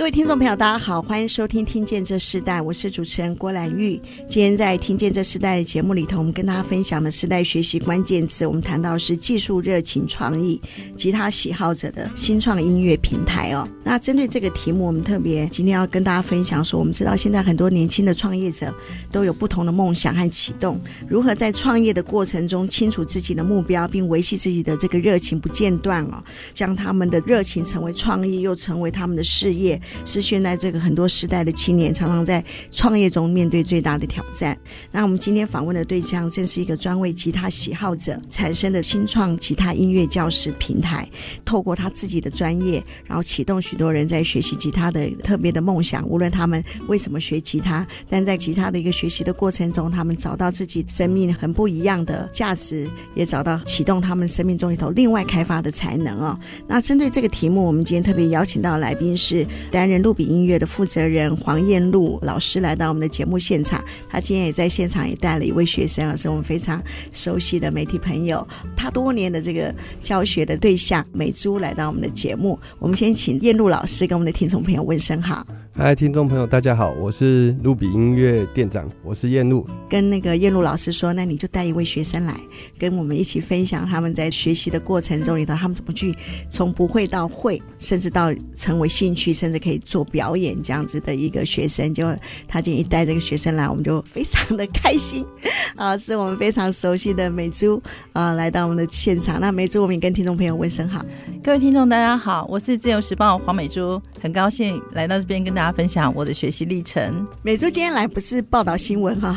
各位听众朋友，大家好，欢迎收听《听见这世代》，我是主持人郭兰玉。今天在《听见这世代》的节目里头，我们跟大家分享的时代学习关键词，我们谈到是技术、热情、创意、吉他喜好者的新创音乐平台哦。那针对这个题目，我们特别今天要跟大家分享说，我们知道现在很多年轻的创业者都有不同的梦想和启动，如何在创业的过程中清楚自己的目标，并维系自己的这个热情不间断哦，将他们的热情成为创意，又成为他们的事业。是现在这个很多时代的青年常常在创业中面对最大的挑战。那我们今天访问的对象正是一个专为吉他喜好者产生的新创吉他音乐教室平台，透过他自己的专业，然后启动许多人在学习吉他的特别的梦想。无论他们为什么学吉他，但在吉他的一个学习的过程中，他们找到自己生命很不一样的价值，也找到启动他们生命中里头另外开发的才能哦。那针对这个题目，我们今天特别邀请到的来宾是担任露比音乐的负责人黄彦露老师来到我们的节目现场，他今天也在现场也带了一位学生，是我们非常熟悉的媒体朋友，他多年的这个教学的对象美珠来到我们的节目，我们先请彦露老师跟我们的听众朋友问声好。嗨，听众朋友，大家好，我是露比音乐店长，我是燕露。跟那个燕露老师说，那你就带一位学生来，跟我们一起分享他们在学习的过程中里头，他们怎么去从不会到会，甚至到成为兴趣，甚至可以做表演这样子的一个学生。就他今天一带这个学生来，我们就非常的开心啊！是我们非常熟悉的美珠啊，来到我们的现场。那美珠，我们也跟听众朋友问声好。各位听众，大家好，我是自由时报黄美珠，很高兴来到这边跟大家。分享我的学习历程。美珠今天来不是报道新闻哈，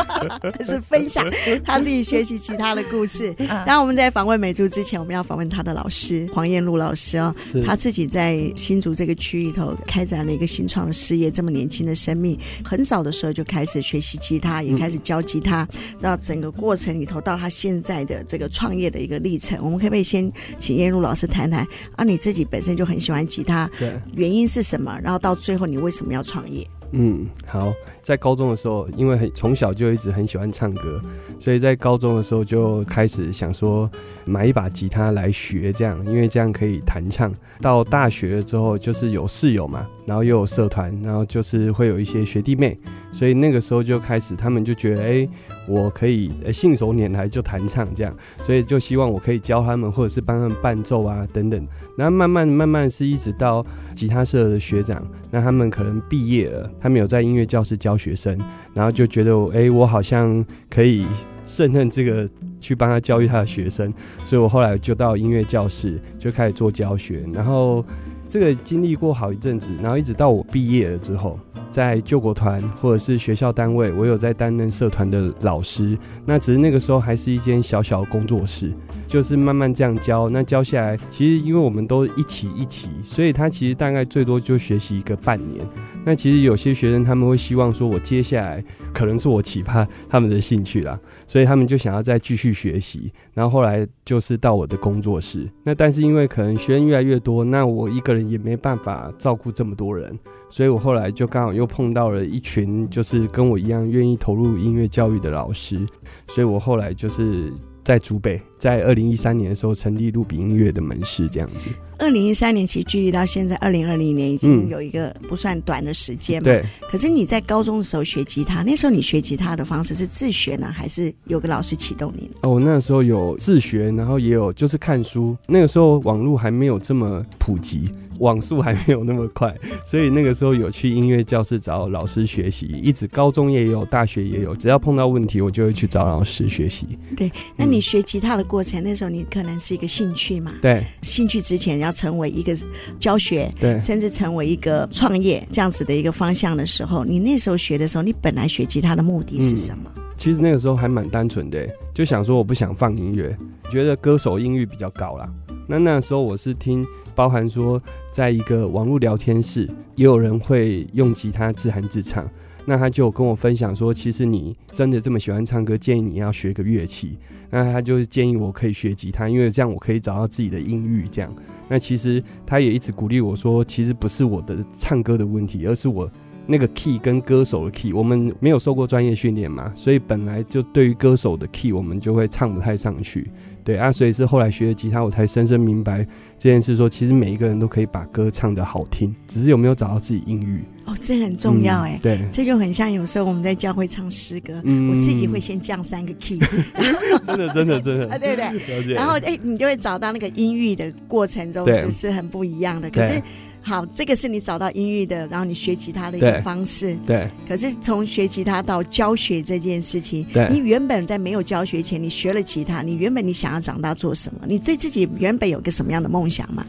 是分享他自己学习吉他的故事。当然我们在访问美珠之前，我们要访问他的老师黄燕露老师哦。他自己在新竹这个区里头开展了一个新创的事业，这么年轻的生命，很早的时候就开始学习吉他，也开始教吉他。到整个过程里头，到他现在的这个创业的一个历程，我们可不可以先请燕璐老师谈谈啊？你自己本身就很喜欢吉他，对，原因是什么？然后到最最后。你为什么要创业？嗯，好，在高中的时候，因为很从小就一直很喜欢唱歌，所以在高中的时候就开始想说买一把吉他来学，这样，因为这样可以弹唱。到大学之后，就是有室友嘛，然后又有社团，然后就是会有一些学弟妹，所以那个时候就开始，他们就觉得，哎、我可以信手拈来就弹唱这样，所以就希望我可以教他们，或者是帮他们伴奏啊等等。然后慢慢慢慢是一直到吉他社的学长，那他们可能毕业了，他们有在音乐教室教学生，然后就觉得，哎、我好像可以胜任这个去帮他教育他的学生，所以我后来就到音乐教室就开始做教学，然后这个经历过好一阵子，然后一直到我毕业了之后，在救国团或者是学校单位，我有在担任社团的老师，那只是那个时候还是一间小小工作室。就是慢慢这样教，那教下来，其实因为我们都一起一起，所以他其实大概最多就学习一个半年。那其实有些学生他们会希望说，我接下来可能是我启发他们的兴趣啦，所以他们就想要再继续学习。然后后来就是到我的工作室，那但是因为可能学生越来越多，那我一个人也没办法照顾这么多人，所以我后来就刚好又碰到了一群就是跟我一样愿意投入音乐教育的老师，所以我后来就是。在竹北，在二零一三年的时候成立露比音乐的门市，这样子。二零一三年其实距离到现在二零二零年已经有一个不算短的时间嘛。对。可是你在高中的时候学吉他，那时候你学吉他的方式是自学呢，还是有个老师启动你？哦，那时候有自学，然后也有就是看书。那个时候网络还没有这么普及。网速还没有那么快，所以那个时候有去音乐教室找老师学习，一直高中也有，大学也有，只要碰到问题，我就会去找老师学习。对，那你学吉他的过程，嗯、那时候你可能是一个兴趣嘛？对，兴趣之前要成为一个教学，对，甚至成为一个创业这样子的一个方向的时候，你那时候学的时候，你本来学吉他的目的是什么？嗯、其实那个时候还蛮单纯的，就想说我不想放音乐，觉得歌手音域比较高啦。那那时候我是听。包含说，在一个网络聊天室，也有人会用吉他自弹自唱。那他就跟我分享说，其实你真的这么喜欢唱歌，建议你要学个乐器。那他就是建议我可以学吉他，因为这样我可以找到自己的音域。这样，那其实他也一直鼓励我说，其实不是我的唱歌的问题，而是我。那个 key 跟歌手的 key，我们没有受过专业训练嘛，所以本来就对于歌手的 key，我们就会唱不太上去。对啊，所以是后来学了吉他，我才深深明白这件事说，说其实每一个人都可以把歌唱得好听，只是有没有找到自己音域。哦，这很重要哎、嗯。对，这就很像有时候我们在教会唱诗歌，嗯、我自己会先降三个 key。真的，真的，真的。啊，对不对？然后哎，你就会找到那个音域的过程中是是很不一样的。可是。好，这个是你找到音域的，然后你学吉他的一个方式。对。对，可是从学吉他到教学这件事情，对，你原本在没有教学前，你学了吉他，你原本你想要长大做什么？你对自己原本有个什么样的梦想吗？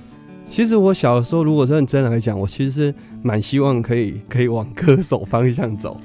其实我小时候，如果认真来讲，我其实是蛮希望可以可以往歌手方向走。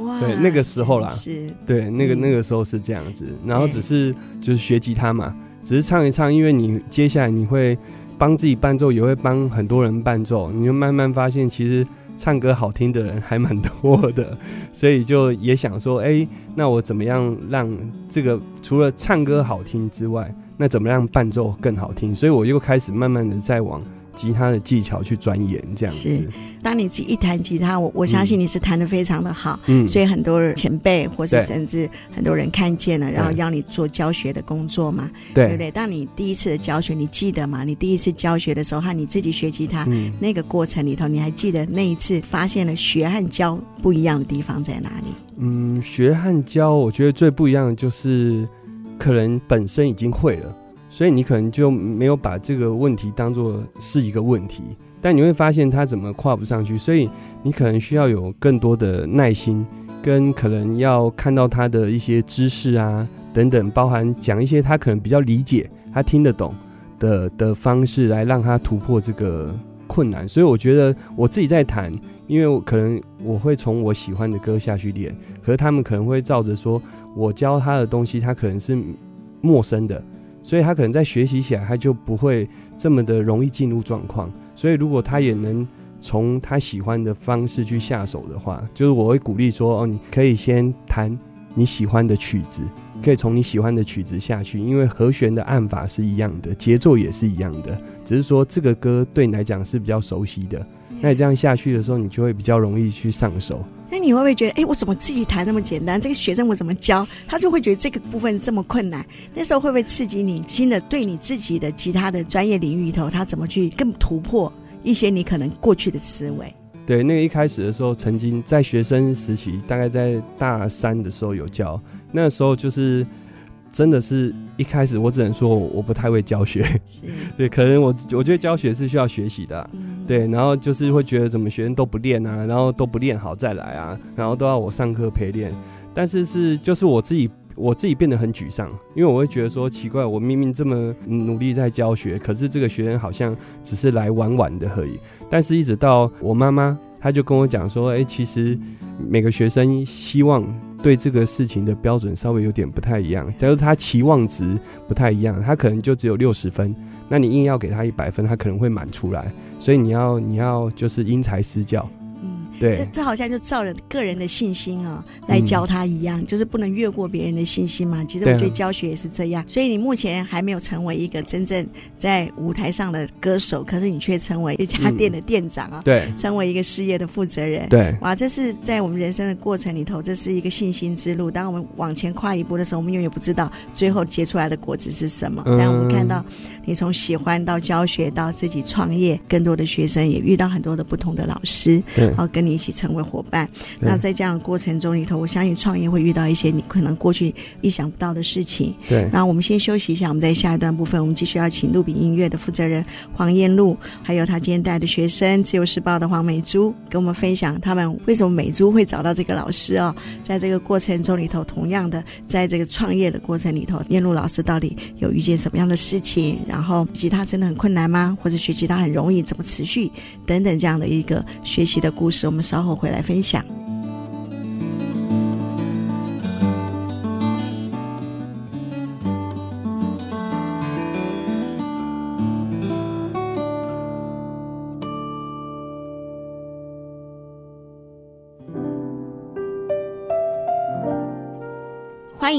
哇，对，那个时候啦，是，对，那个那个时候是这样子，然后只是就是学吉他嘛，只是唱一唱，因为你接下来你会。帮自己伴奏，也会帮很多人伴奏，你就慢慢发现，其实唱歌好听的人还蛮多的，所以就也想说，哎、那我怎么样让这个除了唱歌好听之外，那怎么样伴奏更好听？所以我又开始慢慢的在往。吉他的技巧去钻研，这样子。是，当你自己一弹吉他，我我相信你是弹的非常的好，嗯，所以很多前辈或是甚至很多人看见了，然后要你做教学的工作嘛，对，对不对？当你第一次的教学，你记得吗？你第一次教学的时候和你自己学吉他、嗯、那个过程里头，你还记得那一次发现了学和教不一样的地方在哪里？嗯，学和教，我觉得最不一样的就是可能本身已经会了。所以你可能就没有把这个问题当做是一个问题，但你会发现他怎么跨不上去，所以你可能需要有更多的耐心，跟可能要看到他的一些知识啊等等，包含讲一些他可能比较理解、他听得懂的的方式来让他突破这个困难。所以我觉得我自己在弹，因为可能我会从我喜欢的歌下去练，可是他们可能会照着说我教他的东西，他可能是陌生的。所以他可能在学习起来，他就不会这么的容易进入状况。所以如果他也能从他喜欢的方式去下手的话，就是我会鼓励说：哦，你可以先弹你喜欢的曲子，可以从你喜欢的曲子下去，因为和弦的按法是一样的，节奏也是一样的，只是说这个歌对你来讲是比较熟悉的。那你这样下去的时候，你就会比较容易去上手。那你会不会觉得，哎、我怎么自己弹那么简单？这个学生我怎么教？他就会觉得这个部分这么困难。那时候会不会刺激你新的对你自己的其他的专业领域里头，他怎么去更突破一些你可能过去的思维？对，那个一开始的时候，曾经在学生时期，大概在大三的时候有教。那时候就是真的是一开始，我只能说我不太会教学。对，可能我我觉得教学是需要学习的、啊。嗯对，然后就是会觉得怎么学生都不练啊，然后都不练好再来啊，然后都要我上课陪练，但是是就是我自己我自己变得很沮丧，因为我会觉得说奇怪，我明明这么努力在教学，可是这个学生好像只是来玩玩的而已。但是一直到我妈妈，她就跟我讲说，哎，其实每个学生希望对这个事情的标准稍微有点不太一样，假如他期望值不太一样，他可能就只有六十分。那你硬要给他一百分，他可能会满出来，所以你要你要就是因材施教。对，这这好像就照着个人的信心啊、喔、来教他一样、嗯，就是不能越过别人的信心嘛。其实我觉得教学也是这样。所以你目前还没有成为一个真正在舞台上的歌手，可是你却成为一家店的店长啊。对，成为一个事业的负责人。对，哇，这是在我们人生的过程里头，这是一个信心之路。当我们往前跨一步的时候，我们永远不知道最后结出来的果子是什么。嗯、但我们看到你从喜欢到教学到自己创业，更多的学生也遇到很多的不同的老师，然后跟。你一起成为伙伴，那在这样的过程中里头，我相信创业会遇到一些你可能过去意想不到的事情。对，那我们先休息一下，我们在下一段部分，我们继续要请露比音乐的负责人黄燕露，还有他今天带的学生，自由时报的黄美珠，跟我们分享他们为什么美珠会找到这个老师哦，在这个过程中里头，同样的，在这个创业的过程里头，燕露老师到底有遇见什么样的事情？然后吉他真的很困难吗？或者学吉他很容易？怎么持续？等等这样的一个学习的故事。我们我们稍后回来分享。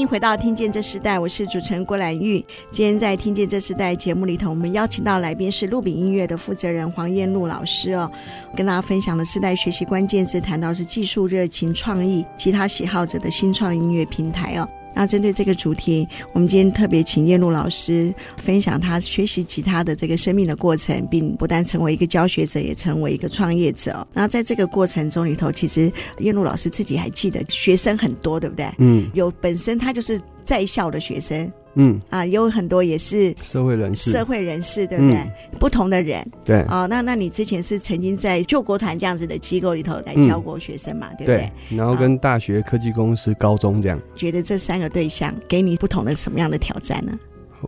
回到《听见这时代》，我是主持人郭兰玉。今天在《听见这时代》节目里头，我们邀请到来宾是鹿饼音乐的负责人黄燕露老师哦，跟大家分享的世代学习关键字，谈到是技术、热情、创意、其他喜好者的新创音乐平台哦。那针对这个主题，我们今天特别请燕露老师分享他学习吉他的这个生命的过程，并不但成为一个教学者，也成为一个创业者。那在这个过程中里头，其实燕露老师自己还记得学生很多，对不对？嗯，有本身他就是在校的学生。嗯啊，有很多也是社会人士，社会人士对不对？嗯、不同的人，对啊、哦，那那你之前是曾经在救国团这样子的机构里头来教过学生嘛？嗯、对不对？对，然后跟大学、科技公司、高中这样。觉得这三个对象给你不同的什么样的挑战呢？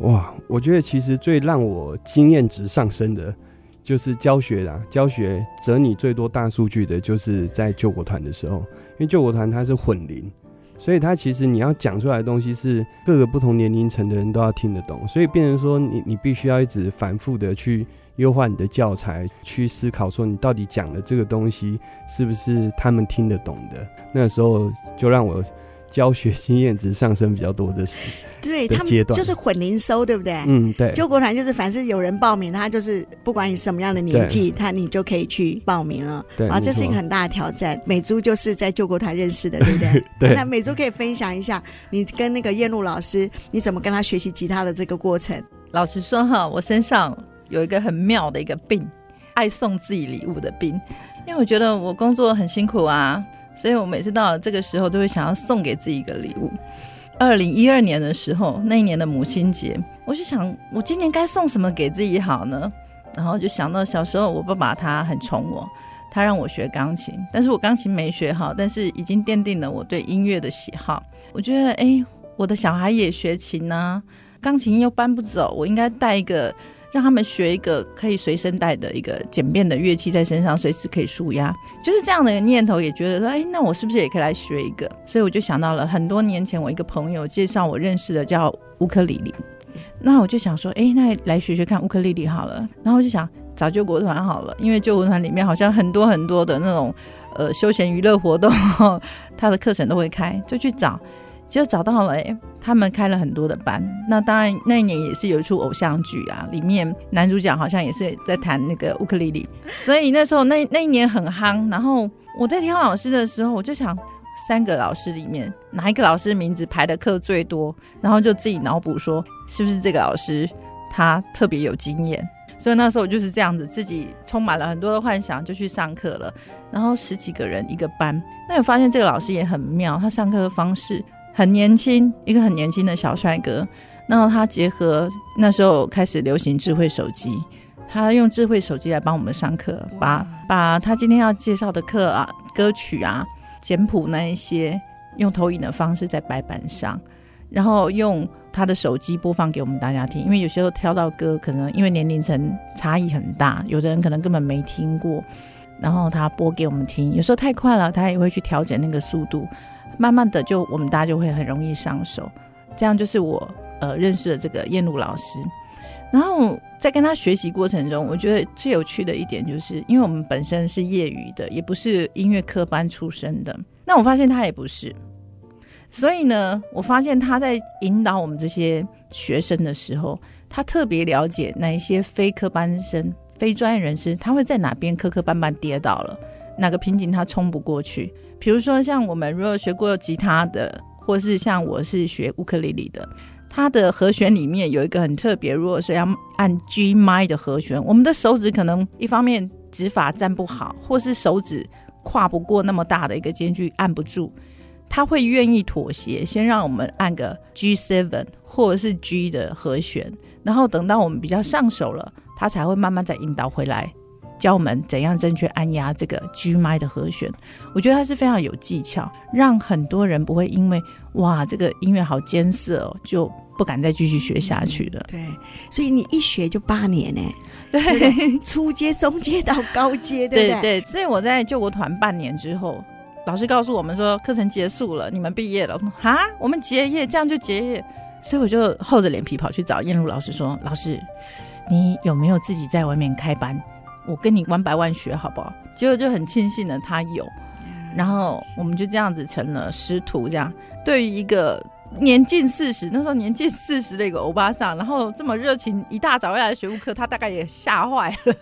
哇，我觉得其实最让我经验值上升的，就是教学啦。教学整理最多大数据的，就是在救国团的时候，因为救国团它是混龄。所以它其实你要讲出来的东西是各个不同年龄层的人都要听得懂，所以变成说你你必须要一直反复的去优化你的教材，去思考说你到底讲的这个东西是不是他们听得懂的。那时候就让我教学经验值上升比较多的时。对他们就是混龄收，对不对？嗯，对。救国团就是凡是有人报名，他就是不管你什么样的年纪，他你就可以去报名了。对啊，这是一个很大的挑战。美珠就是在救国团认识的，对不对？对。那美珠可以分享一下，你跟那个燕露老师，你怎么跟他学习吉他的这个过程？老实说哈，我身上有一个很妙的一个病，爱送自己礼物的病。因为我觉得我工作很辛苦啊，所以我每次到了这个时候，都会想要送给自己一个礼物。二零一二年的时候，那一年的母亲节，我就想，我今年该送什么给自己好呢？然后就想到小时候，我爸爸他很宠我，他让我学钢琴，但是我钢琴没学好，但是已经奠定了我对音乐的喜好。我觉得，哎，我的小孩也学琴呢、啊，钢琴又搬不走，我应该带一个。让他们学一个可以随身带的一个简便的乐器在身上，随时可以舒压，就是这样的念头，也觉得说，哎，那我是不是也可以来学一个？所以我就想到了很多年前，我一个朋友介绍我认识的叫乌克丽丽，那我就想说，哎，那来学学看乌克丽丽好了。然后就想找救国团好了，因为救国团里面好像很多很多的那种呃休闲娱乐活动，他的课程都会开，就去找。就找到了，欸，他们开了很多的班。那当然，那一年也是有一出偶像剧啊，里面男主角好像也是在弹那个乌克丽丽，所以那时候那 那一年很夯。然后我在挑老师的时候，我就想三个老师里面哪一个老师名字排的课最多，然后就自己脑补说是不是这个老师他特别有经验。所以那时候我就是这样子，自己充满了很多的幻想，就去上课了。然后十几个人一个班，那我发现这个老师也很妙，他上课的方式。很年轻，一个很年轻的小帅哥。然后他结合那时候开始流行智慧手机，他用智慧手机来帮我们上课，把把他今天要介绍的课啊、歌曲啊、简谱那一些，用投影的方式在白板上，然后用他的手机播放给我们大家听。因为有时候挑到歌，可能因为年龄层差异很大，有的人可能根本没听过，然后他播给我们听。有时候太快了，他也会去调整那个速度。慢慢的，就我们大家就会很容易上手，这样就是我呃认识了这个燕露老师。然后在跟他学习过程中，我觉得最有趣的一点就是，因为我们本身是业余的，也不是音乐科班出身的。那我发现他也不是，所以呢，我发现他在引导我们这些学生的时候，他特别了解哪一些非科班生、非专业人士，他会在哪边磕磕绊绊跌倒了，哪个瓶颈他冲不过去。比如说，像我们如果学过吉他的，或是像我是学乌克丽丽的，它的和弦里面有一个很特别，如果是要按 G 麦的和弦，我们的手指可能一方面指法站不好，或是手指跨不过那么大的一个间距，按不住，他会愿意妥协，先让我们按个 G seven 或者是 G 的和弦，然后等到我们比较上手了，他才会慢慢再引导回来。教我们怎样正确按压这个 G 麦的和弦，我觉得它是非常有技巧，让很多人不会因为哇这个音乐好艰涩哦，就不敢再继续学下去了。对，所以你一学就八年呢？对，初阶、中阶到高阶，对不对？对，所以我在救国团半年之后，老师告诉我们说课程结束了，你们毕业了。哈，我们结业，这样就结业，所以我就厚着脸皮跑去找燕露老师说：“老师，你有没有自己在外面开班？”我跟你玩百万学好不好？结果就很庆幸的他有，然后我们就这样子成了师徒。这样对于一个年近四十，那时候年近四十的一个欧巴桑，然后这么热情，一大早要来学务课，他大概也吓坏了。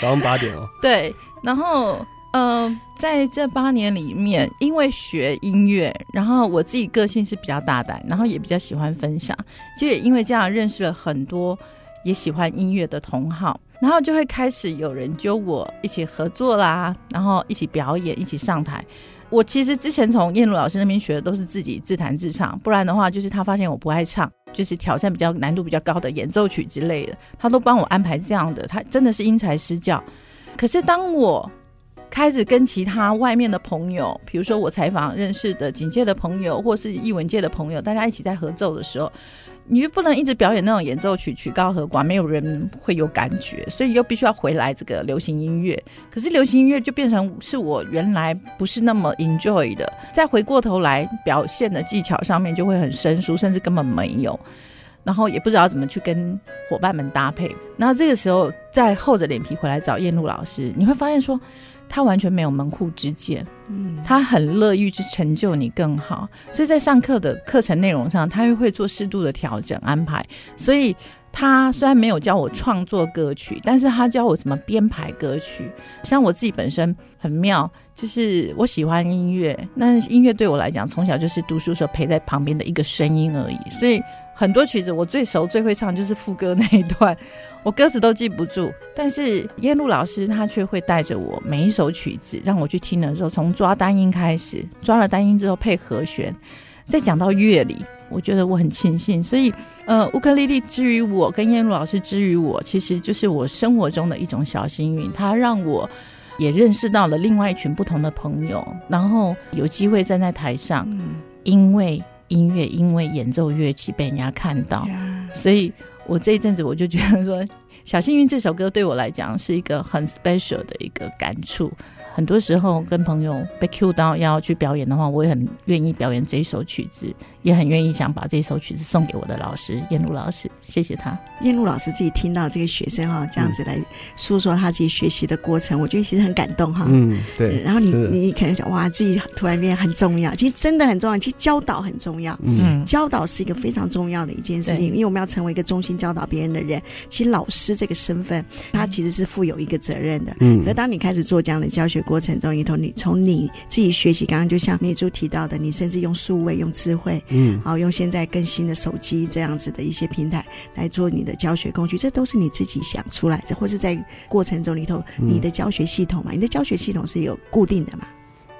早上八点哦。对，然后呃，在这八年里面，因为学音乐，然后我自己个性是比较大胆，然后也比较喜欢分享，就也因为这样认识了很多也喜欢音乐的同好，然后就会开始有人揪我一起合作啦，然后一起表演，一起上台。我其实之前从燕如老师那边学的都是自己自弹自唱，不然的话就是他发现我不爱唱，就是挑战比较难度比较高的演奏曲之类的，他都帮我安排这样的。他真的是因材施教。可是当我开始跟其他外面的朋友，比如说我采访认识的警界的朋友，或是艺文界的朋友，大家一起在合奏的时候。你就不能一直表演那种演奏曲，曲高和寡，没有人会有感觉，所以又必须要回来这个流行音乐。可是流行音乐就变成是我原来不是那么 enjoy 的，再回过头来表现的技巧上面就会很生疏，甚至根本没有，然后也不知道怎么去跟伙伴们搭配。那这个时候再厚着脸皮回来找燕露老师，你会发现说。他完全没有门户之见，嗯，他很乐意去成就你更好，所以在上课的课程内容上，他又会做适度的调整安排。所以他虽然没有教我创作歌曲，但是他教我怎么编排歌曲。像我自己本身很妙，就是我喜欢音乐，那音乐对我来讲，从小就是读书时候陪在旁边的一个声音而已，所以。很多曲子我最熟最会唱就是副歌那一段，我歌词都记不住，但是燕露老师他却会带着我每一首曲子让我去听的时候，从抓单音开始，抓了单音之后配和弦，再讲到乐理，我觉得我很庆幸。所以，呃，乌克丽丽之于我跟燕露老师之于我，其实就是我生活中的一种小幸运，它让我也认识到了另外一群不同的朋友，然后有机会站在台上，因为。音乐因为演奏乐器被人家看到，所以我这一阵子我就觉得说，《小幸运》这首歌对我来讲是一个很 special 的一个感触。很多时候跟朋友被 cue 到要去表演的话，我也很愿意表演这一首曲子，也很愿意想把这首曲子送给我的老师燕露老师，谢谢他。燕露老师自己听到这个学生哈这样子来诉说他自己学习的过程，嗯、我觉得其实很感动哈。嗯，对。然后你你可能想哇，自己突然变很重要，其实真的很重要，其实教导很重要。嗯，教导是一个非常重要的一件事情，因为我们要成为一个忠心教导别人的人。其实老师这个身份，他其实是负有一个责任的。嗯。可当你开始做这样的教学。过程中里头，你从你自己学习，刚刚就像美珠提到的，你甚至用数位、用智慧，嗯，好，用现在更新的手机这样子的一些平台来做你的教学工具，这都是你自己想出来的，或是在过程中里头你的教学系统嘛？你的教学系统是有固定的嘛？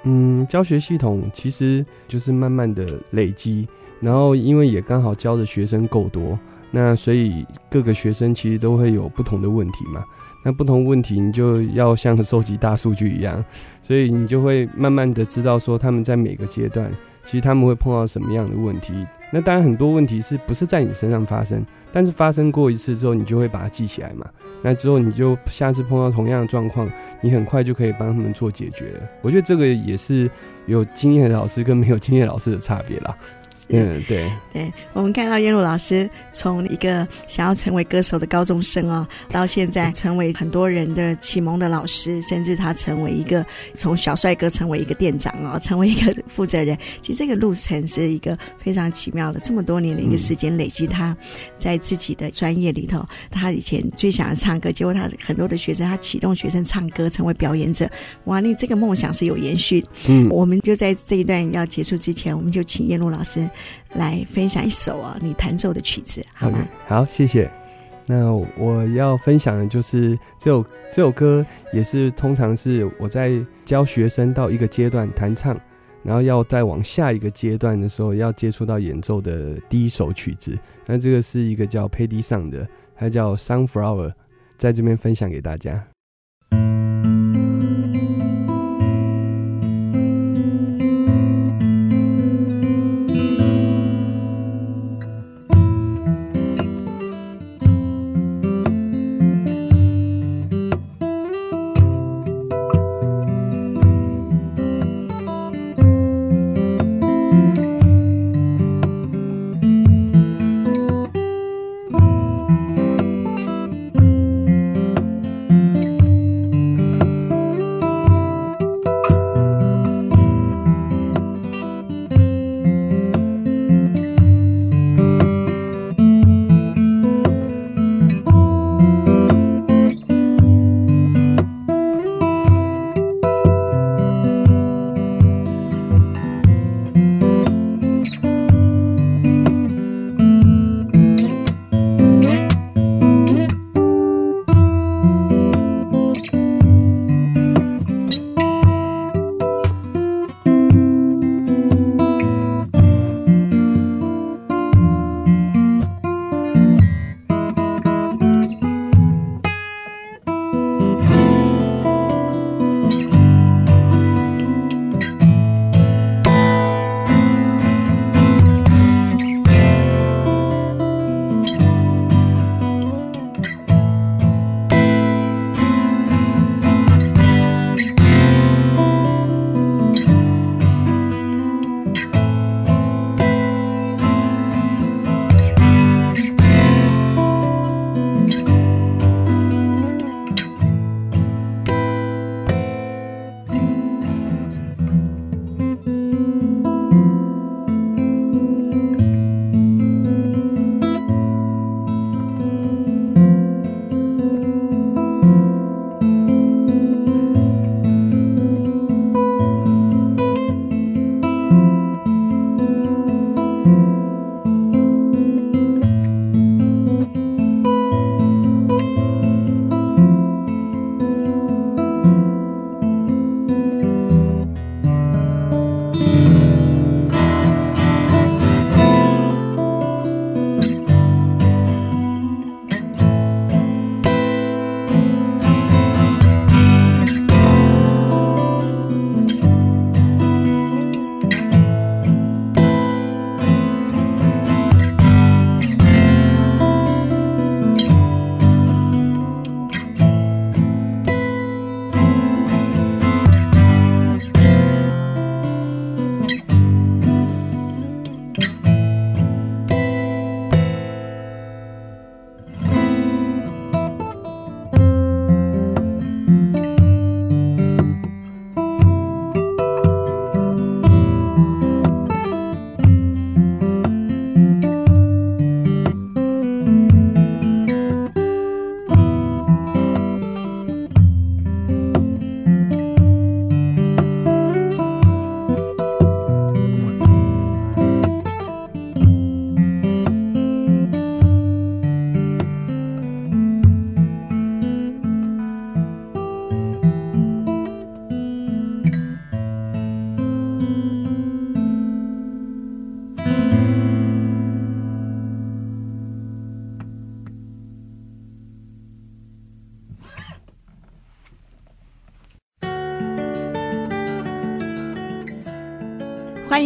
嗯，教学系统其实就是慢慢的累积，然后因为也刚好教的学生够多，那所以各个学生其实都会有不同的问题嘛。那不同问题，你就要像收集大数据一样，所以你就会慢慢的知道说他们在每个阶段，其实他们会碰到什么样的问题。那当然很多问题是不是在你身上发生，但是发生过一次之后，你就会把它记起来嘛。那之后你就下次碰到同样的状况，你很快就可以帮他们做解决。我觉得这个也是有经验的老师跟没有经验老师的差别啦。嗯，对对，我们看到燕露老师从一个想要成为歌手的高中生哦，到现在成为很多人的启蒙的老师，甚至他成为一个从小帅哥成为一个店长哦，成为一个负责人。其实这个路程是一个非常奇妙的，这么多年的一个时间累积，他在自己的专业里头，他以前最想要唱歌，结果他很多的学生，他启动学生唱歌成为表演者。哇，你这个梦想是有延续。嗯，我们就在这一段要结束之前，我们就请燕露老师。来分享一首哦，你弹奏的曲子，好吗？Okay, 好，谢谢。那我要分享的就是这首这首歌，也是通常是我在教学生到一个阶段弹唱，然后要再往下一个阶段的时候，要接触到演奏的第一首曲子。那这个是一个叫 Paddy Song 的，它叫 Sunflower，在这边分享给大家。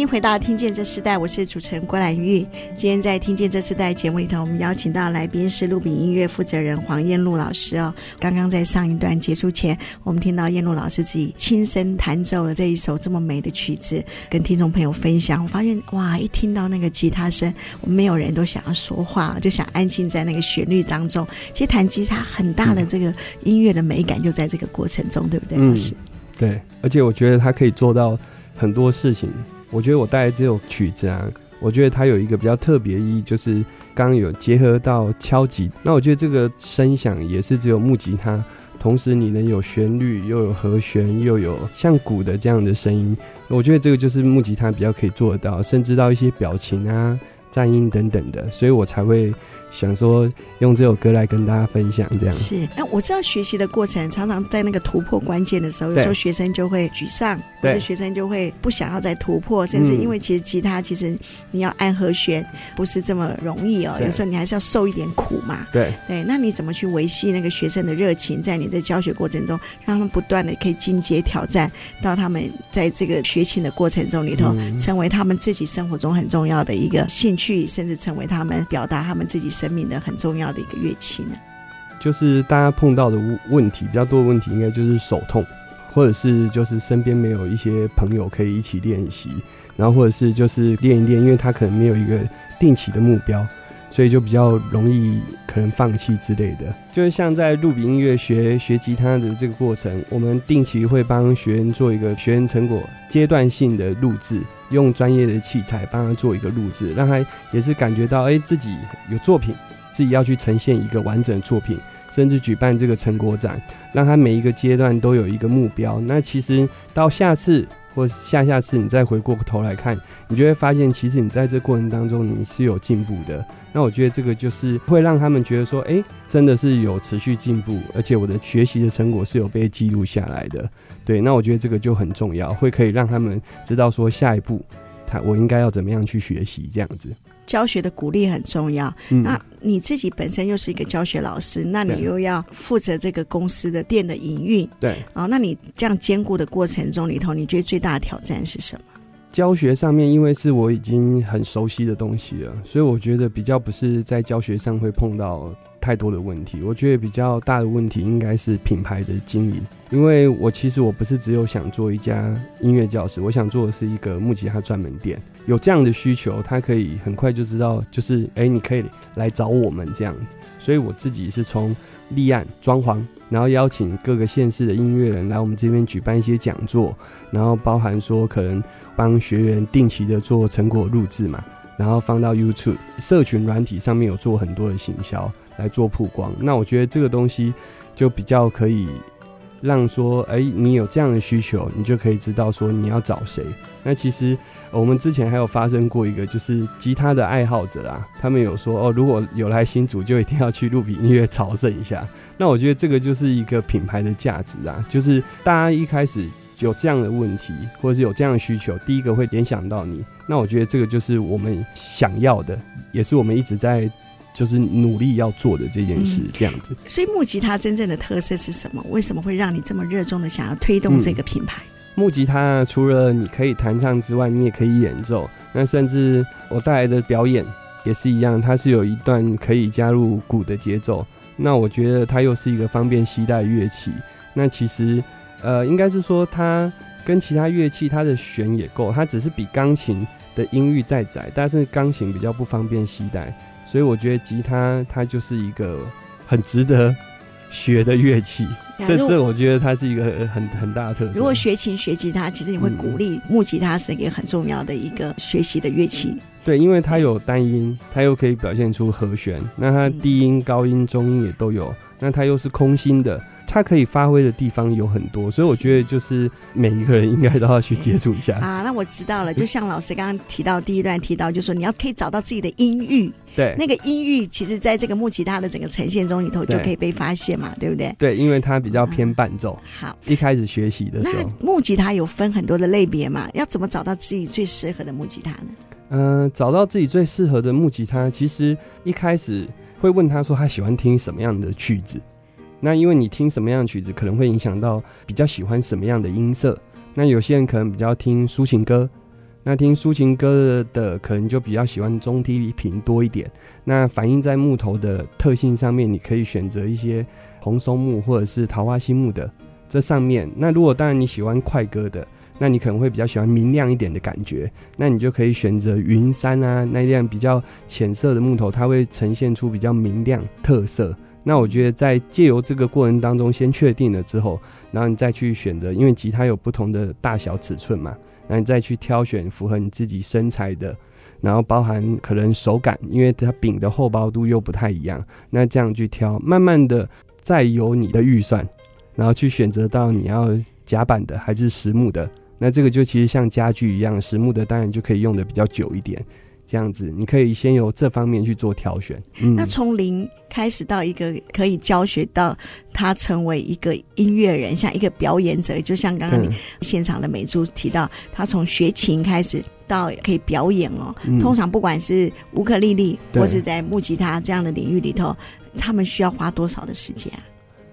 迎回到《听见这时代》，我是主持人郭兰玉。今天在《听见这时代》节目里头，我们邀请到来宾是录比音乐负责人黄燕露老师哦。刚刚在上一段结束前，我们听到燕露老师自己亲身弹奏了这一首这么美的曲子，跟听众朋友分享。我发现哇，一听到那个吉他声，我们没有人都想要说话，就想安静在那个旋律当中。其实弹吉他很大的这个音乐的美感就在这个过程中，对不对，老师？嗯，对，而且我觉得他可以做到很多事情。我觉得我带这首曲子啊，我觉得它有一个比较特别意义，就是刚刚有结合到敲击。那我觉得这个声响也是只有木吉他，同时你能有旋律，又有和弦，又有像鼓的这样的声音。我觉得这个就是木吉他比较可以做到，甚至到一些表情啊。战音等等的，所以我才会想说用这首歌来跟大家分享。这样是，哎我知道学习的过程常常在那个突破关键的时候，有时候学生就会沮丧，或者学生就会不想要再突破，甚至因为其实吉他其实你要按和弦不是这么容易哦，有时候你还是要受一点苦嘛。对对，那你怎么去维系那个学生的热情，在你的教学过程中，让他们不断的可以进阶挑战，到他们在这个学琴的过程中里头，成为他们自己生活中很重要的一个兴趣。去，甚至成为他们表达他们自己生命的很重要的一个乐器呢？就是大家碰到的问题比较多的问题，应该就是手痛，或者是就是身边没有一些朋友可以一起练习，然后或者是就是练一练，因为他可能没有一个定期的目标，所以就比较容易可能放弃之类的。就是像在露比音乐学学吉他的这个过程，我们定期会帮学员做一个学员成果阶段性的录制。用专业的器材帮他做一个录制，让他也是感觉到，哎、自己有作品，自己要去呈现一个完整作品，甚至举办这个成果展，让他每一个阶段都有一个目标。那其实到下次。或下下次你再回过头来看，你就会发现，其实你在这过程当中你是有进步的。那我觉得这个就是会让他们觉得说，哎，真的是有持续进步，而且我的学习的成果是有被记录下来的。对，那我觉得这个就很重要，会可以让他们知道说下一步他我应该要怎么样去学习这样子。教学的鼓励很重要。嗯、那你自己本身又是一个教学老师，那你又要负责这个公司的店的营运。对。啊、哦，那你这样兼顾的过程中里头，你觉得最大的挑战是什么？教学上面，因为是我已经很熟悉的东西了，所以我觉得比较不是在教学上会碰到太多的问题。我觉得比较大的问题应该是品牌的经营。因为我其实我不是只有想做一家音乐教室，我想做的是一个木吉他专门店。有这样的需求，他可以很快就知道，就是哎，你可以来找我们这样。所以我自己是从立案、装潢，然后邀请各个县市的音乐人来我们这边举办一些讲座，然后包含说可能帮学员定期的做成果录制嘛，然后放到 YouTube 社群软体上面有做很多的行销来做曝光。那我觉得这个东西就比较可以。让说，哎、你有这样的需求，你就可以知道说你要找谁。那其实我们之前还有发生过一个，就是吉他的爱好者啊，他们有说哦，如果有来新竹，就一定要去露比音乐朝圣一下。那我觉得这个就是一个品牌的价值啊，就是大家一开始有这样的问题，或者是有这样的需求，第一个会联想到你。那我觉得这个就是我们想要的，也是我们一直在。就是努力要做的这件事，这样子。嗯，所以木吉他真正的特色是什么？为什么会让你这么热衷的想要推动这个品牌？嗯，木吉他除了你可以弹唱之外，你也可以演奏。那甚至我带来的表演也是一样，它是有一段可以加入鼓的节奏。那我觉得它又是一个方便携带乐器。那其实呃，应该是说它跟其他乐器它的弦也够，它只是比钢琴的音域再窄，但是钢琴比较不方便携带。所以我觉得吉他它就是一个很值得学的乐器，这这我觉得它是一个很很大的特色。如果学琴学吉他，其实你会鼓励木吉他是一个很重要的一个学习的乐器。对，因为它有单音，它又可以表现出和弦，那它低音、高音、中音也都有，那它又是空心的。它可以发挥的地方有很多，所以我觉得就是每一个人应该都要去接触一下啊。那我知道了，就像老师刚刚提到第一段提到，就是说你要可以找到自己的音域，对，那个音域其实在这个木吉他的整个呈现中里头就可以被发现嘛，对，对不对？对，因为它比较偏伴奏。嗯、好，一开始学习的时候，那木吉他有分很多的类别嘛？要怎么找到自己最适合的木吉他呢？嗯、呃，找到自己最适合的木吉他，其实一开始会问他说他喜欢听什么样的曲子。那因为你听什么样的曲子，可能会影响到比较喜欢什么样的音色。那有些人可能比较听抒情歌，那听抒情歌的可能就比较喜欢中低频多一点。那反映在木头的特性上面，你可以选择一些红松木或者是桃花心木的这上面。那如果当然你喜欢快歌的，那你可能会比较喜欢明亮一点的感觉，那你就可以选择云杉啊那样比较浅色的木头，它会呈现出比较明亮特色。那我觉得在借由这个过程当中，先确定了之后，然后你再去选择，因为吉他有不同的大小尺寸嘛。那你再去挑选符合你自己身材的，然后包含可能手感，因为它柄的厚薄度又不太一样，那这样去挑，慢慢的再由你的预算，然后去选择到你要夹板的还是实木的，那这个就其实像家具一样，实木的当然就可以用的比较久一点。这样子，你可以先由这方面去做挑选。嗯，那从零开始到一个可以教学到他成为一个音乐人，像一个表演者，就像刚刚你现场的美珠提到，他从学琴开始到可以表演哦。嗯，通常不管是乌克丽丽或是在木吉他这样的领域里头，他们需要花多少的时间啊？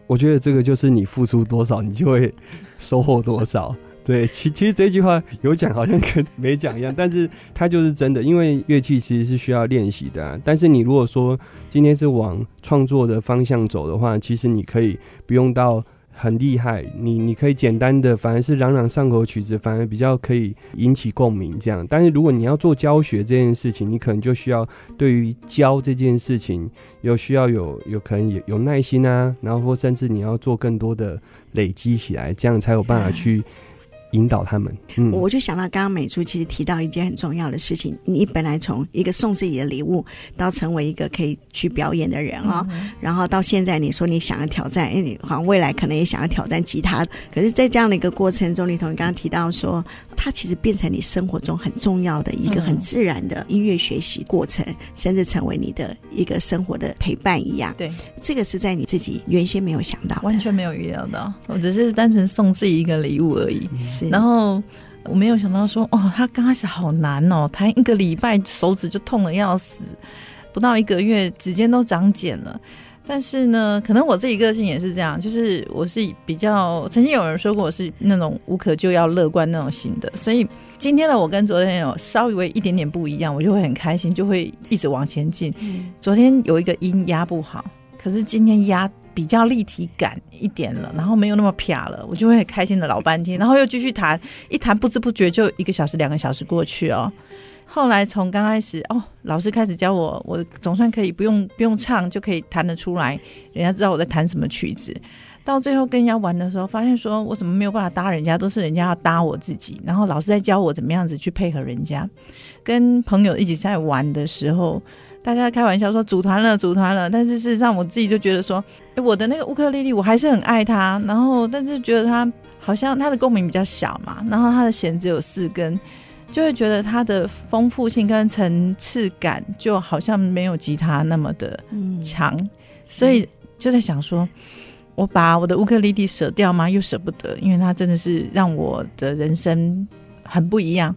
我觉得这个就是你付出多少，你就会收获多少。对，其其实这句话有讲好像跟没讲一样，但是它就是真的，因为乐器其实是需要练习的啊。但是你如果说今天是往创作的方向走的话，其实你可以不用到很厉害，你你可以简单的，反而是朗朗上口曲子，反而比较可以引起共鸣这样。但是如果你要做教学这件事情，你可能就需要对于教这件事情，有需要有有可能有有耐心啊，然后或甚至你要做更多的累积起来，这样才有办法去。引导他们，嗯，我就想到刚刚美珠其实提到一件很重要的事情，你本来从一个送自己的礼物，到成为一个可以去表演的人啊、哦，嗯、然后到现在你说你想要挑战，哎，你好像未来可能也想要挑战吉他，可是，在这样的一个过程中你同，你刚刚提到说，它其实变成你生活中很重要的一个很自然的音乐学习过程，嗯、甚至成为你的一个生活的陪伴一样。对，这个是在你自己原先没有想到，完全没有预料到，我只是单纯送自己一个礼物而已。是。然后我没有想到说，哦，他刚开始好难哦，弹一个礼拜手指就痛的要死，不到一个月指尖都长茧了。但是呢，可能我自己个性也是这样，就是我是比较曾经有人说过我是那种无可救药乐观那种型的，所以今天的我跟昨天有稍微一点点不一样，我就会很开心，就会一直往前进。昨天有一个音压不好，可是今天压。比较立体感一点了，然后没有那么撇了，我就会很开心的老半天，然后又继续弹，一弹不知不觉就一个小时、两个小时过去哦。后来从刚开始哦，老师开始教我，我总算可以不用不用唱就可以弹得出来，人家知道我在弹什么曲子。到最后跟人家玩的时候，发现说我怎么没有办法搭人家，都是人家要搭我自己。然后老师在教我怎么样子去配合人家，跟朋友一起在玩的时候。大家开玩笑说组团了，组团了，但是事实上我自己就觉得说，哎，我的那个乌克丽丽我还是很爱它，然后但是觉得它好像它的共鸣比较小嘛，然后它的弦只有四根，就会觉得它的丰富性跟层次感就好像没有吉他那么的强，嗯、所以就在想说，我把我的乌克丽丽舍掉吗？又舍不得，因为它真的是让我的人生很不一样，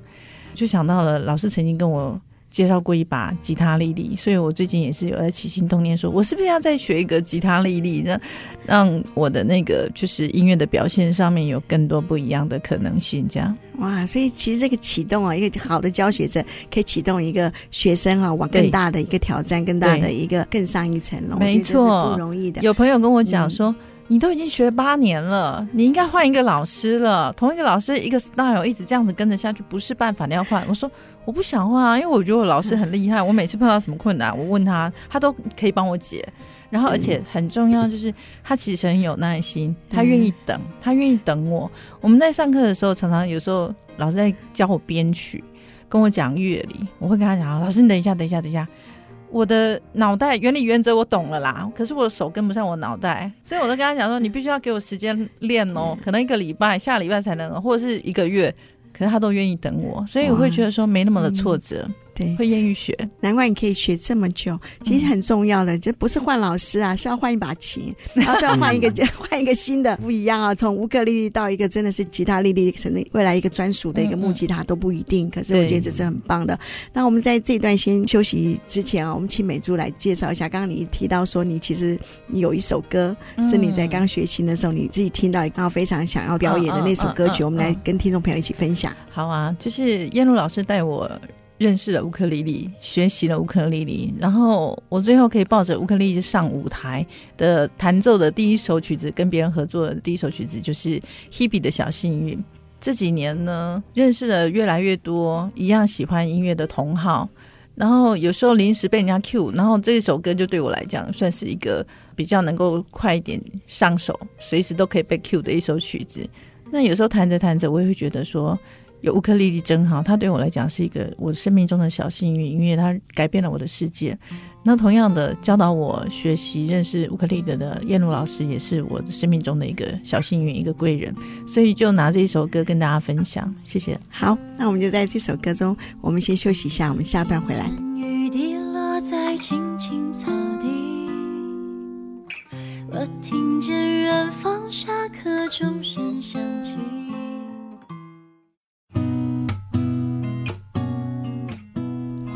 就想到了老师曾经跟我。介绍过一把吉他丽丽，所以我最近也是有在起心动念，说我是不是要再学一个吉他丽丽，让让我的那个就是音乐的表现上面有更多不一样的可能性。这样哇，所以其实这个启动啊，一个好的教学者可以启动一个学生啊，往更大的一个挑战，更大的一个更上一层楼。没错，不容易的。有朋友跟我讲说。嗯你都已经学八年了，你应该换一个老师了。同一个老师一个 style 一直这样子跟着下去不是办法，你要换。我说我不想换啊，因为我觉得我老师很厉害，我每次碰到什么困难，我问他，他都可以帮我解。然后而且很重要就是他其实很有耐心，他愿意等，他愿意等我。我们在上课的时候，常常有时候老师在教我编曲，跟我讲乐理，我会跟他讲，老师你等一下，等一下，等一下。我的脑袋原理原则我懂了啦，可是我的手跟不上我脑袋，所以我都跟他讲说，你必须要给我时间练哦，可能一个礼拜、下礼拜才能，或者是一个月，可是他都愿意等我，所以我会觉得说没那么的挫折。对，会愿意学。难怪你可以学这么久，其实很重要的，这不是换老师啊，是要换一把琴，然后再换一个 换一个新的，不一样啊。从乌克丽丽到一个真的是吉他丽丽，甚至未来一个专属的一个木吉他都不一定。可是我觉得这是很棒的。那我们在这一段先休息之前啊，我们请美珠来介绍一下。刚刚你提到说，你其实有一首歌是你在刚学琴的时候你自己听到，然后非常想要表演的那首歌曲，我们来跟听众朋友一起分享。好啊，就是燕露老师带我。认识了乌克丽丽，学习了乌克丽丽，然后我最后可以抱着乌克丽丽上舞台的弹奏的第一首曲子，跟别人合作的第一首曲子就是 Hebe 的小幸运。这几年呢，认识了越来越多一样喜欢音乐的同好，然后有时候临时被人家 cue，然后这首歌就对我来讲算是一个比较能够快一点上手，随时都可以被 cue 的一首曲子。那有时候弹着弹着，我也会觉得说。有乌克丽丽真好，它对我来讲是一个我生命中的小幸运，因为它改变了我的世界。那同样的，教导我学习认识乌克丽丽的燕露老师，也是我的生命中的一个小幸运，一个贵人。所以就拿这一首歌跟大家分享，谢谢。好，那我们就在这首歌中，我们先休息一下，我们下段回来。雨滴落在青青草地，我听见远方下课钟声响起。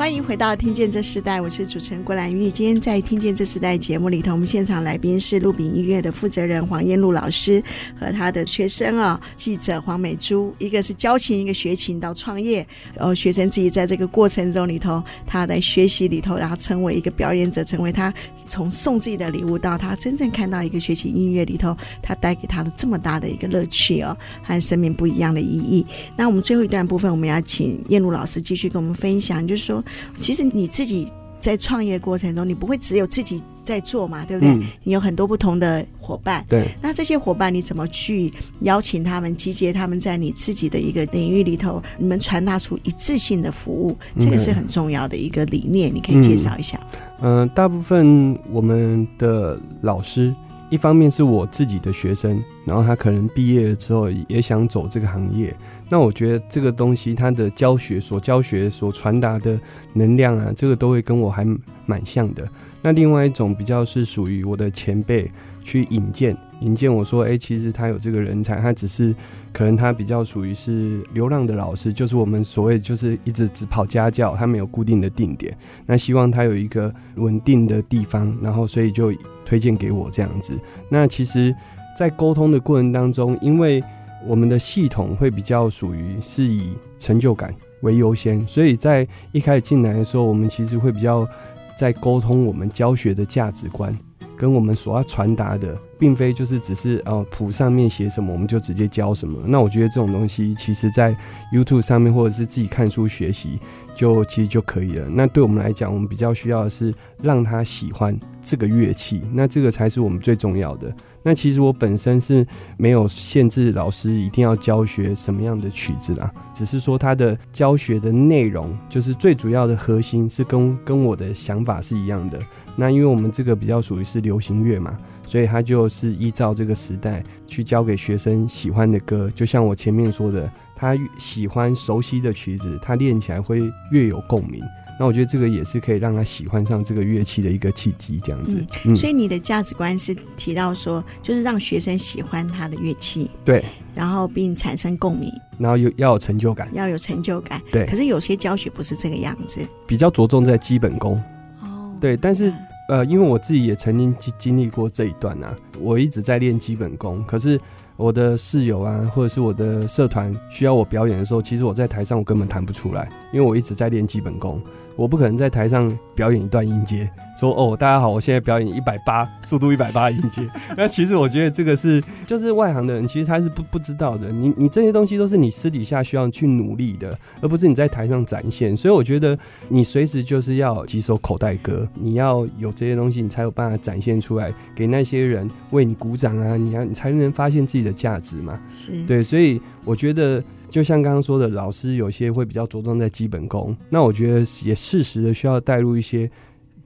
欢迎回到《听见这时代》，我是主持人郭兰玉。今天在《听见这时代》节目里头，我们现场来宾是鹿鼎音乐的负责人黄燕露老师和他的学生啊、记者黄美珠。一个是教琴，一个学琴到创业。呃，学生自己在这个过程中里头，他在学习里头，然后成为一个表演者，成为他从送自己的礼物到他真正看到一个学习音乐里头，他带给他的这么大的一个乐趣哦，和生命不一样的意义。那我们最后一段部分，我们要请燕露老师继续跟我们分享，就是说。其实你自己在创业过程中，你不会只有自己在做嘛，对不对？嗯、你有很多不同的伙伴。对。那这些伙伴你怎么去邀请他们，集结他们在你自己的一个领域里头，你们传达出一致性的服务，这个是很重要的一个理念。嗯、你可以介绍一下。嗯、呃，大部分我们的老师，一方面是我自己的学生，然后他可能毕业了之后也想走这个行业。那我觉得这个东西，他的教学所教学所传达的能量啊，这个都会跟我还蛮像的。那另外一种比较是属于我的前辈去引荐，引荐我说，哎、其实他有这个人才，他只是可能他比较属于是流浪的老师，就是我们所谓就是一直只跑家教，他没有固定的定点。那希望他有一个稳定的地方，然后所以就推荐给我这样子。那其实，在沟通的过程当中，因为我们的系统会比较属于是以成就感为优先，所以在一开始进来的时候，我们其实会比较在沟通我们教学的价值观，跟我们所要传达的，并非就是只是哦谱上面写什么我们就直接教什么。那我觉得这种东西，其实在 YouTube 上面或者是自己看书学习，就其实就可以了。那对我们来讲，我们比较需要的是让他喜欢这个乐器，那这个才是我们最重要的。那其实我本身是没有限制老师一定要教学什么样的曲子啦，只是说他的教学的内容，就是最主要的核心是跟跟我的想法是一样的。那因为我们这个比较属于是流行乐嘛，所以他就是依照这个时代去教给学生喜欢的歌，就像我前面说的，他喜欢熟悉的曲子，他练起来会越有共鸣。那我觉得这个也是可以让他喜欢上这个乐器的一个契机，这样子。嗯，嗯，所以你的价值观是提到说，就是让学生喜欢他的乐器，对，然后并产生共鸣，然后有要有成就感，要有成就感，对。可是有些教学不是这个样子，比较着重在基本功。哦，对，但是呃，因为我自己也曾经经经历过这一段啊，我一直在练基本功，可是。我的室友啊，或者是我的社团需要我表演的时候，其实我在台上我根本弹不出来，因为我一直在练基本功，我不可能在台上表演一段音阶，说哦，大家好，我现在表演一百八，速度一百八音阶。那其实我觉得这个是，就是外行的人其实他是不不知道的。你你这些东西都是你私底下需要去努力的，而不是你在台上展现。所以我觉得你随时就是要几首口袋歌，你要有这些东西，你才有办法展现出来给那些人为你鼓掌啊，你要你才能发现自己的价值嘛。是对，所以我觉得。就像刚刚说的，老师有些会比较着重在基本功，那我觉得也适时的需要带入一些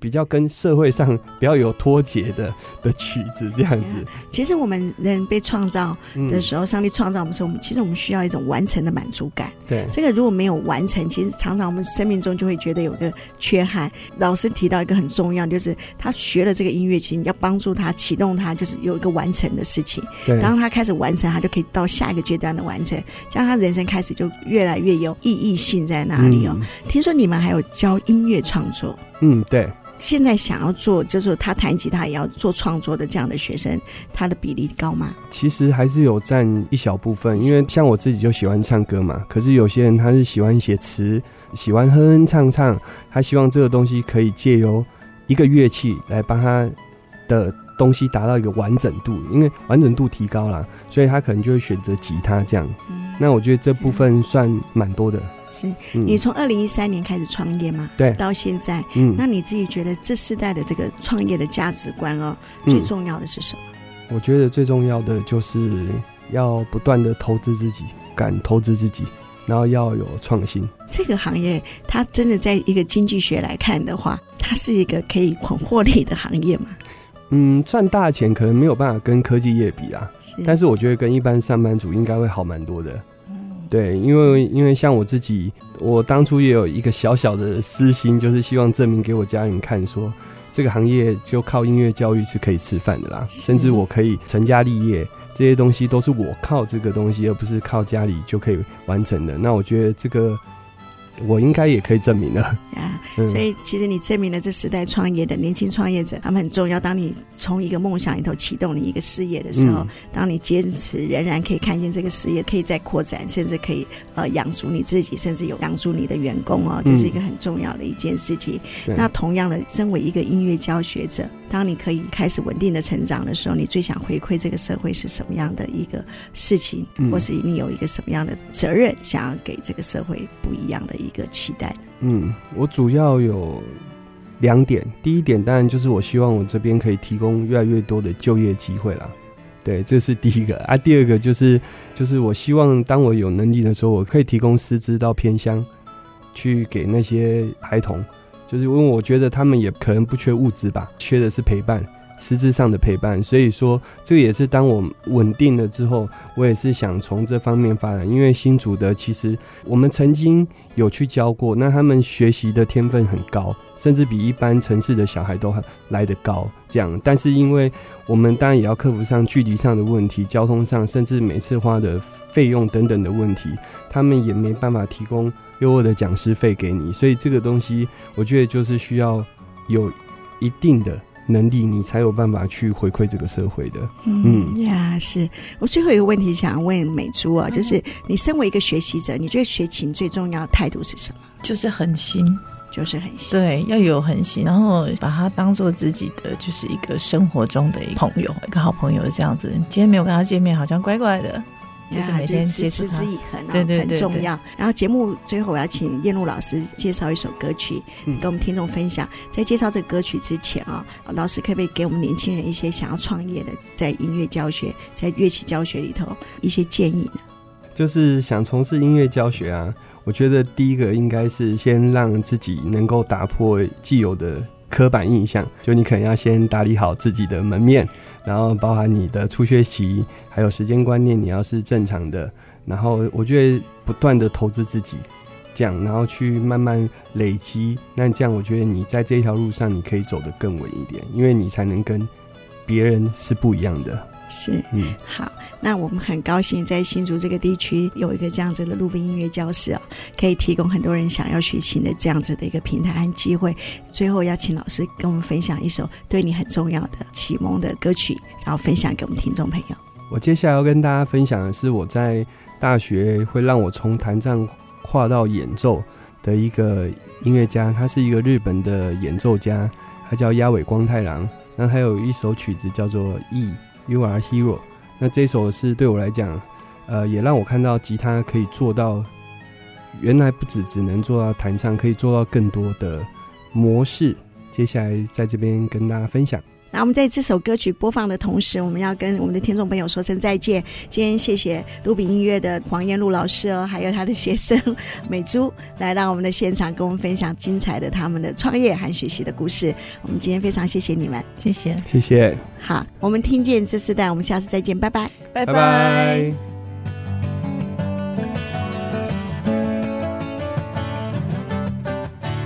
比较跟社会上比较有脱节的的曲子这样子。其实我们人被创造的时候，嗯、上帝创造我们时候，我们其实我们需要一种完成的满足感。对，这个如果没有完成，其实常常我们生命中就会觉得有个缺憾。老师提到一个很重要，就是他学了这个音乐，其实你要帮助他启动他，就是有一个完成的事情。对，当他开始完成，他就可以到下一个阶段的完成，这样他人生开始就越来越有意义性在哪里哦。嗯、听说你们还有教音乐创作，嗯，对。现在想要做，就是他弹吉他也要做创作的这样的学生，他的比例高吗？其实还是有占一小部分，因为像我自己就喜欢唱歌嘛。可是有些人他是喜欢写词，喜欢哼哼唱唱，他希望这个东西可以借由一个乐器来帮他的东西达到一个完整度，因为完整度提高了，所以他可能就会选择吉他这样。嗯、那我觉得这部分算蛮多的。是你从二零一三年开始创业吗？对，到现在，嗯，那你自己觉得这世代的这个创业的价值观哦，最重要的是什么？嗯，我觉得最重要的就是要不断的投资自己，敢投资自己，然后要有创新。这个行业，它真的在一个经济学来看的话，它是一个可以很获利的行业吗？嗯，赚大钱可能没有办法跟科技业比啊，是，但是我觉得跟一般上班族应该会好蛮多的。对，因为因为像我自己，我当初也有一个小小的私心，就是希望证明给我家人看说，说这个行业就靠音乐教育是可以吃饭的啦，甚至我可以成家立业，这些东西都是我靠这个东西，而不是靠家里就可以完成的。那我觉得这个。我应该也可以证明了呀，所以其实你证明了这时代创业的年轻创业者，他们很重要。当你从一个梦想里头启动你一个事业的时候，嗯、当你坚持仍然可以看见这个事业可以再扩展，甚至可以呃养足你自己，甚至有养足你的员工哦，这是一个很重要的一件事情。嗯、那同样的，身为一个音乐教学者。当你可以开始稳定的成长的时候，你最想回馈这个社会是什么样的一个事情，嗯、或是你有一个什么样的责任，想要给这个社会不一样的一个期待呢？嗯，我主要有两点，第一点当然就是我希望我这边可以提供越来越多的就业机会啦，对，这是第一个啊。第二个就是就是我希望当我有能力的时候，我可以提供师资到偏乡去给那些孩童。就是因为我觉得他们也可能不缺物资吧，缺的是陪伴，实质上的陪伴。所以说，这个也是当我稳定了之后，我也是想从这方面发展。因为新竹的其实我们曾经有去教过，那他们学习的天分很高，甚至比一般城市的小孩都还来得高。这样，但是因为我们当然也要克服上距离上的问题、交通上，甚至每次花的费用等等的问题，他们也没办法提供。优渥的讲师费给你，所以这个东西我觉得就是需要有一定的能力，你才有办法去回馈这个社会的。嗯，嗯呀，是我最后一个问题想问美珠啊，就是你身为一个学习者，你觉得学琴最重要的态度是什么？就是恒心，就是恒心。对，要有恒心，然后把它当做自己的，就是一个生活中的一个朋友，一个好朋友这样子。今天没有跟他见面，好像怪怪的。就是每天持持之以恒，对对，很重要。然后节目最后，我要请燕露老师介绍一首歌曲，跟我们听众分享。在介绍这个歌曲之前啊，老师可不可以给我们年轻人一些想要创业的，在音乐教学、在乐器教学里头一些建议呢？就是想从事音乐教学啊，我觉得第一个应该是先让自己能够打破既有的刻板印象，就你可能要先打理好自己的门面。然后包含你的初学习，还有时间观念，你要是正常的。然后我觉得不断的投资自己，这样，然后去慢慢累积。那这样，我觉得你在这条路上，你可以走得更稳一点，因为你才能跟别人是不一样的。是，嗯，好。那我们很高兴在新竹这个地区有一个这样子的路边音乐教室啊，可以提供很多人想要学琴的这样子的一个平台和机会。最后要请老师跟我们分享一首对你很重要的启蒙的歌曲，然后分享给我们听众朋友。我接下来要跟大家分享的是我在大学会让我从弹唱跨到演奏的一个音乐家，他是一个日本的演奏家，他叫鸭尾光太郎。那他有一首曲子叫做《E You Are Hero》。那这首是对我来讲，呃，也让我看到吉他可以做到，原来不只只能做到弹唱，可以做到更多的模式。接下来在这边跟大家分享。那我们在这首歌曲播放的同时，我们要跟我们的听众朋友说声再见。今天谢谢卢比音乐的黄燕露老师哦，还有他的学生美珠来到我们的现场，跟我们分享精彩的他们的创业和学习的故事。我们今天非常谢谢你们，谢谢，谢谢。好，我们听见这世代，我们下次再见，拜拜，拜拜。拜拜。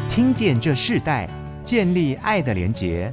听见这世代，建立爱的连结。